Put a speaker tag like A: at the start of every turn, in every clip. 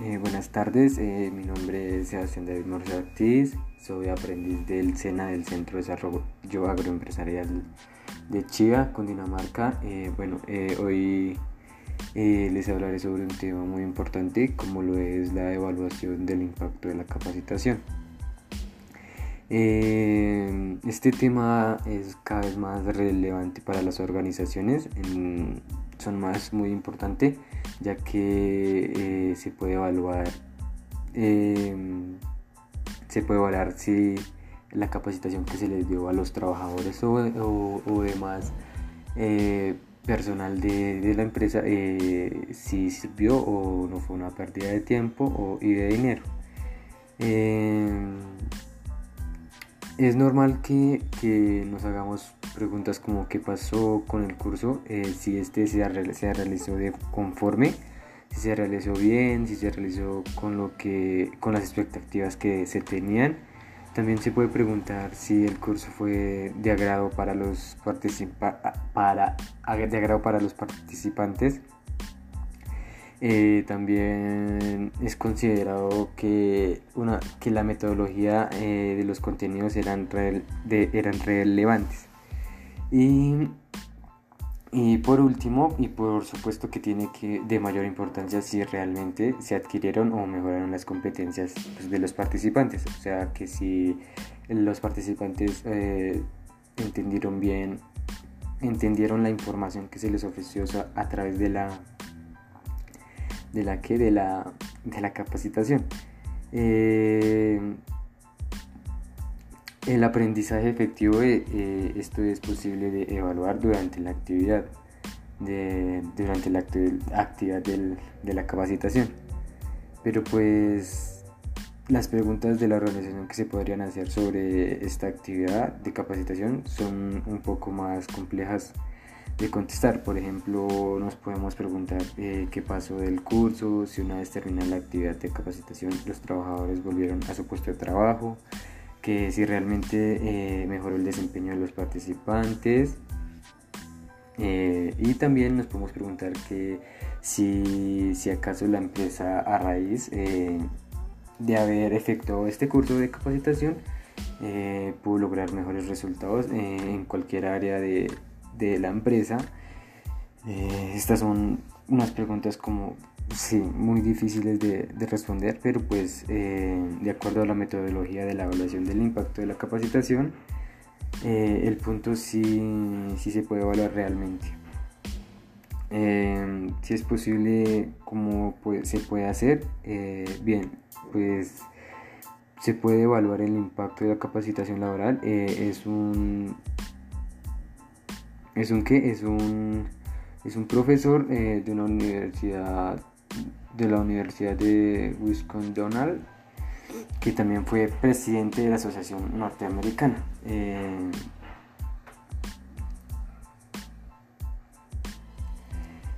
A: Eh, buenas tardes, eh, mi nombre es Sebastián David Morse soy aprendiz del SENA del Centro de Desarrollo Agroempresarial de Chiva, Cundinamarca. Eh, bueno, hoy les hablaré sobre un tema muy importante como lo es la evaluación del impacto de la capacitación. este tema es cada vez más relevante para las organizaciones, son más muy importante ya que eh, se puede evaluar em, se puede evaluar si la capacitación que se les dio a los trabajadores o, demás eh, personal de, la empresa eh, si sirvió o no fue una pérdida de tiempo y de dinero. Em, es normal que, nos hagamos preguntas como qué pasó con el curso, eh, si este se, se realizó de conforme, si se realizó bien, si se realizó con, lo que, con las expectativas que se tenían. También se puede preguntar si el curso fue de agrado para los, para, de agrado para los participantes eh, también es considerado que, una, que la metodología eh, de los contenidos eran, eran relevantes. Y, y, por último, y por supuesto que tiene que de mayor importancia si realmente se adquirieron o mejoraron las competencias pues, de los participantes. O sea, que si los participantes eh, entendieron bien, entendieron la información que se les ofreció a través de la de la que de la, de la capacitación. Eh, el aprendizaje efectivo, eh, esto es posible de evaluar durante la actividad, de, durante la actividad de la capacitación. Pero pues las preguntas de la organización que se podrían hacer sobre esta actividad de capacitación son un poco más complejas de contestar. Por ejemplo, nos podemos preguntar eh, qué pasó del curso, si una vez terminada la actividad de capacitación los trabajadores volvieron a su puesto de trabajo, que si realmente eh, mejoró el desempeño de los participantes. Eh, y también nos podemos preguntar que si, si acaso la empresa a raíz de haber efectuado este curso de capacitación pudo lograr mejores resultados en cualquier área de, de la empresa. Eh, estas son unas preguntas como, sí, muy difíciles de, responder, pero pues eh, de acuerdo a la metodología de la evaluación del impacto de la capacitación, eh, el punto sí, sí, se puede evaluar realmente. si es posible, ¿cómo se puede hacer? bien, pues se puede evaluar el impacto de la capacitación laboral. es un ¿Es un qué? Es un, es un profesor eh, de una universidad, de la Universidad de Wisconsin, que también fue presidente de la Asociación Norteamericana. Eh,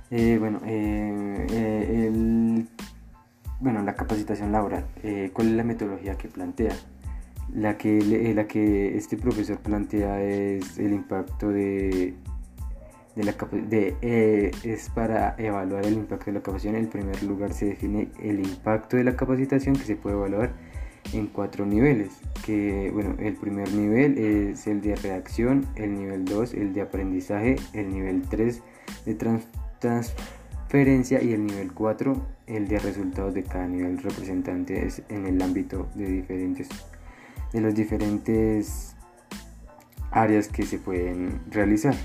A: eh, bueno, bueno, la capacitación laboral. ¿Cuál es la metodología que plantea? La que, la que este profesor plantea es el impacto de de la de, eh, es para evaluar el impacto de la capacitación. En primer lugar se define el impacto de la capacitación que se puede evaluar en cuatro niveles. Que, bueno, el primer nivel es el de reacción, el nivel 2 el de aprendizaje, el nivel 3 de transferencia y el nivel 4 el de resultados de cada nivel representante en el ámbito de diferentes de las diferentes áreas que se pueden realizar.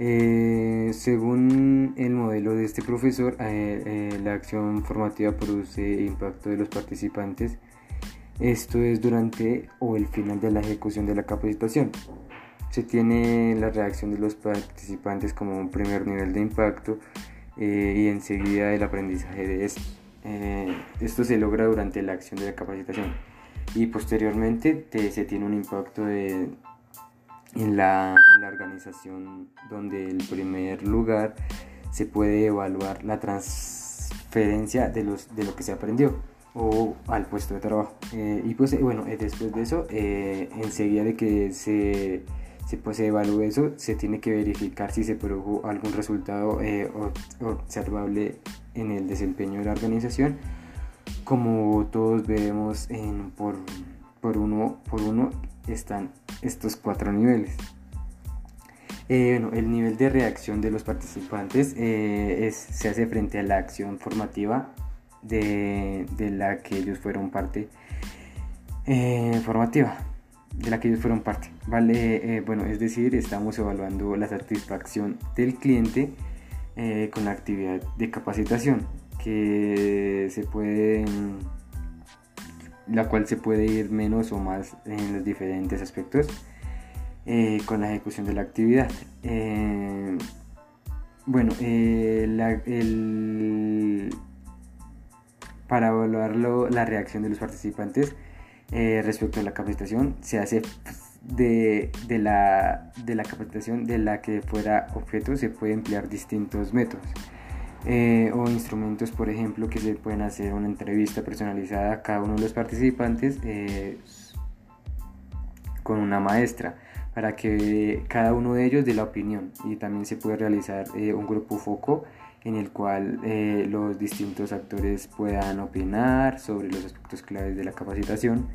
A: Eh, según el modelo de este profesor, eh, eh, la acción formativa produce impacto de los participantes. Esto es durante o el final de la ejecución de la capacitación. Se tiene la reacción de los participantes como un primer nivel de impacto y enseguida el aprendizaje de esto. esto se logra durante la acción de la capacitación y posteriormente se tiene un impacto de, en la, organización donde el primer lugar se puede evaluar la transferencia de, los, de lo que se aprendió o al puesto de trabajo. Eh, y pues eh, bueno, eh, después de eso, enseguida de que se, se, pues, se evalúe eso, se tiene que verificar si se produjo algún resultado observable en el desempeño de la organización como todos vemos en, por, por, uno, por uno están estos cuatro niveles. Eh, bueno, el nivel de reacción de los participantes eh, se hace frente a la acción formativa de, la que ellos fueron parte eh, formativa de la que ellos fueron parte vale bueno es decir estamos evaluando la satisfacción del cliente con la actividad de capacitación que se puede la cual se puede ir menos o más en los diferentes aspectos eh, con la ejecución de la actividad. Eh, bueno, eh, para evaluar la reacción de los participantes respecto a la capacitación se hace de, la, de la capacitación de la que fuera objeto se puede emplear distintos métodos. O instrumentos, por ejemplo, que se pueden hacer una entrevista personalizada a cada uno de los participantes con una maestra para que cada uno de ellos dé la opinión y también se puede realizar eh, un grupo foco en el cual eh, los distintos actores puedan opinar sobre los aspectos claves de la capacitación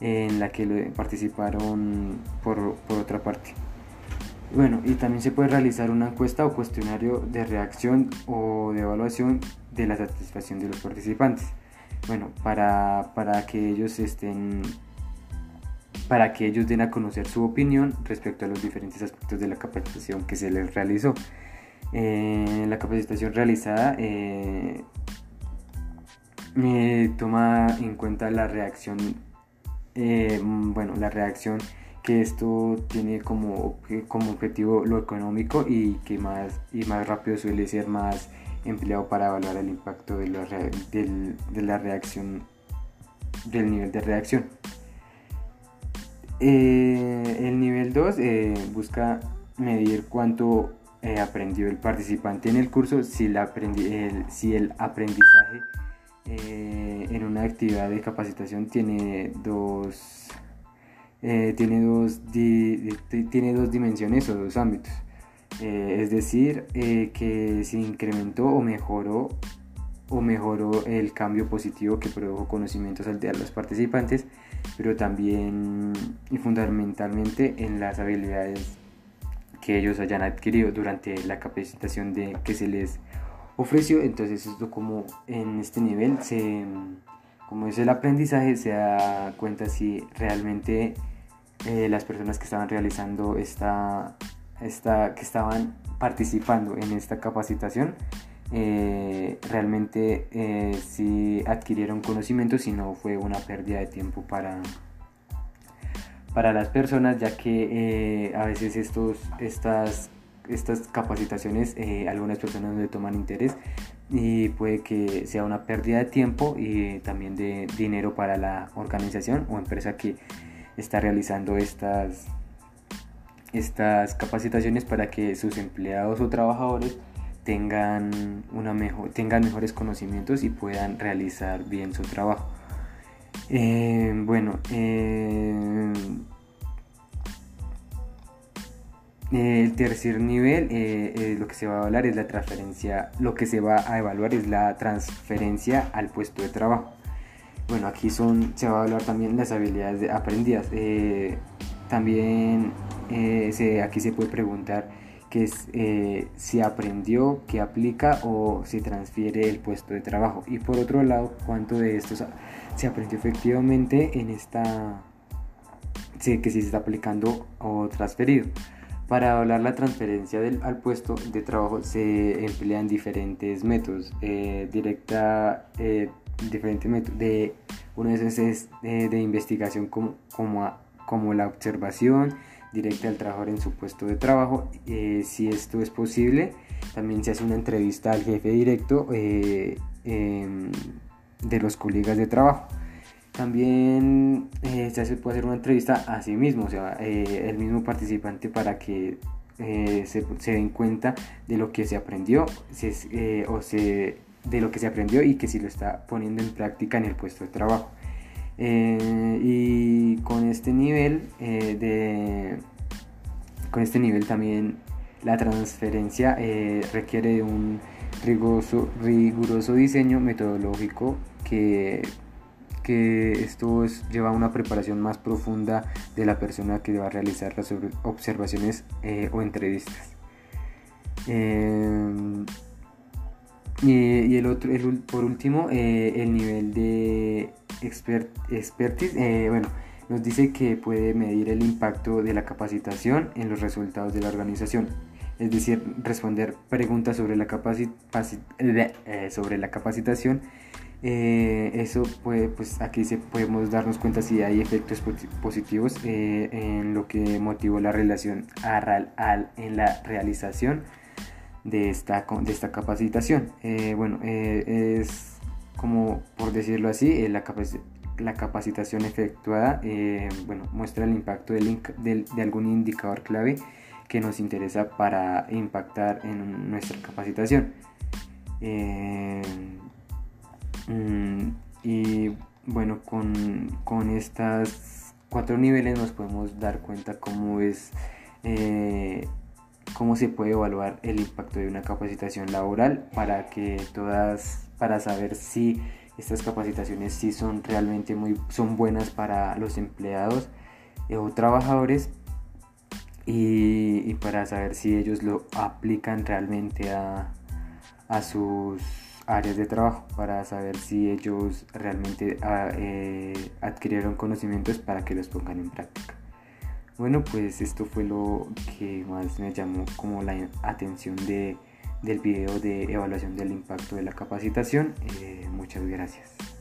A: en la que participaron por, por otra parte. Bueno, y también se puede realizar una encuesta o cuestionario de reacción o de evaluación de la satisfacción de los participantes. Bueno, para, para que ellos estén para que ellos den a conocer su opinión respecto a los diferentes aspectos de la capacitación que se les realizó. Eh, la capacitación realizada eh, toma en cuenta la reacción, eh, bueno, la reacción que esto tiene como, como objetivo lo económico y que más, y más rápido suele ser más empleado para evaluar el impacto de la, de la reacción, del nivel de reacción. Eh, el nivel 2 eh, busca medir cuánto eh, aprendió el participante en el curso, si, el, si el aprendizaje en una actividad de capacitación tiene dos, tiene, dos tiene dos dimensiones o dos ámbitos. es decir, que se incrementó o mejoró o mejoró el cambio positivo que produjo conocimientos al de los participantes pero también y fundamentalmente en las habilidades que ellos hayan adquirido durante la capacitación de, que se les ofreció. Entonces esto como en este nivel, se, como es el aprendizaje, se da cuenta si realmente eh, las personas que estaban realizando esta, esta, que estaban participando en esta capacitación, eh, realmente eh, si adquirieron conocimiento, si no fue una pérdida de tiempo para, para las personas, ya que eh, a veces estos, estas, estas capacitaciones algunas personas no le toman interés y puede que sea una pérdida de tiempo y también de dinero para la organización o empresa que está realizando estas, estas capacitaciones para que sus empleados o trabajadores tengan, una mejor, tengan mejores conocimientos y puedan realizar bien su trabajo. Eh, bueno, eh, el tercer nivel, eh, lo que se va a evaluar es la transferencia, lo que se va a evaluar es la transferencia al puesto de trabajo. Bueno, aquí son, se va a evaluar también las habilidades aprendidas. también aquí se puede preguntar que eh, si aprendió, que aplica o si transfiere el puesto de trabajo. Y por otro lado, cuánto de esto se aprendió efectivamente en esta, que si se está aplicando o transferido. Para hablar la transferencia del, al puesto de trabajo se emplean diferentes métodos. Eh, directa, eh, diferentes. De, uno de esos es eh, de investigación como, como, la observación, directa al trabajador en su puesto de trabajo. Eh, si esto es posible, también se hace una entrevista al jefe directo eh, em, de los colegas de trabajo. También se puede hacer una entrevista a sí mismo, o sea, el mismo participante para que se, se, den cuenta de lo que se aprendió o se, de lo que se aprendió y que si lo está poniendo en práctica en el puesto de trabajo. Eh, y con este nivel eh, de con este nivel también La transferencia eh, requiere un riguroso, riguroso diseño metodológico que, que esto lleva a una preparación más profunda de la persona que va a realizar las observaciones o entrevistas. Eh, y, el otro, por último, el nivel de expertise. bueno, nos dice que puede medir el impacto de la capacitación en los resultados de la organización, es decir, responder preguntas sobre la, eh, sobre la capacitación. Eh, eso puede, pues aquí se podemos darnos cuenta si hay efectos positivos eh, en lo que motivó la relación al, en la realización de esta, de esta capacitación. bueno, es como por decirlo así, la, la capacitación efectuada eh, bueno, muestra el impacto del, de algún indicador clave que nos interesa para impactar en nuestra capacitación. Eh, mm, y bueno, con, con estas cuatro niveles nos podemos dar cuenta cómo es eh, cómo se puede evaluar el impacto de una capacitación laboral para que todas para saber si estas capacitaciones sí son realmente muy son buenas para los empleados eh, o trabajadores y, para saber si ellos lo aplican realmente a, sus áreas de trabajo para saber si ellos realmente ah, eh, adquirieron conocimientos para que los pongan en práctica. Bueno, pues esto fue lo que más me llamó como la atención de, del video de evaluación del impacto de la capacitación. Eh, muchas gracias.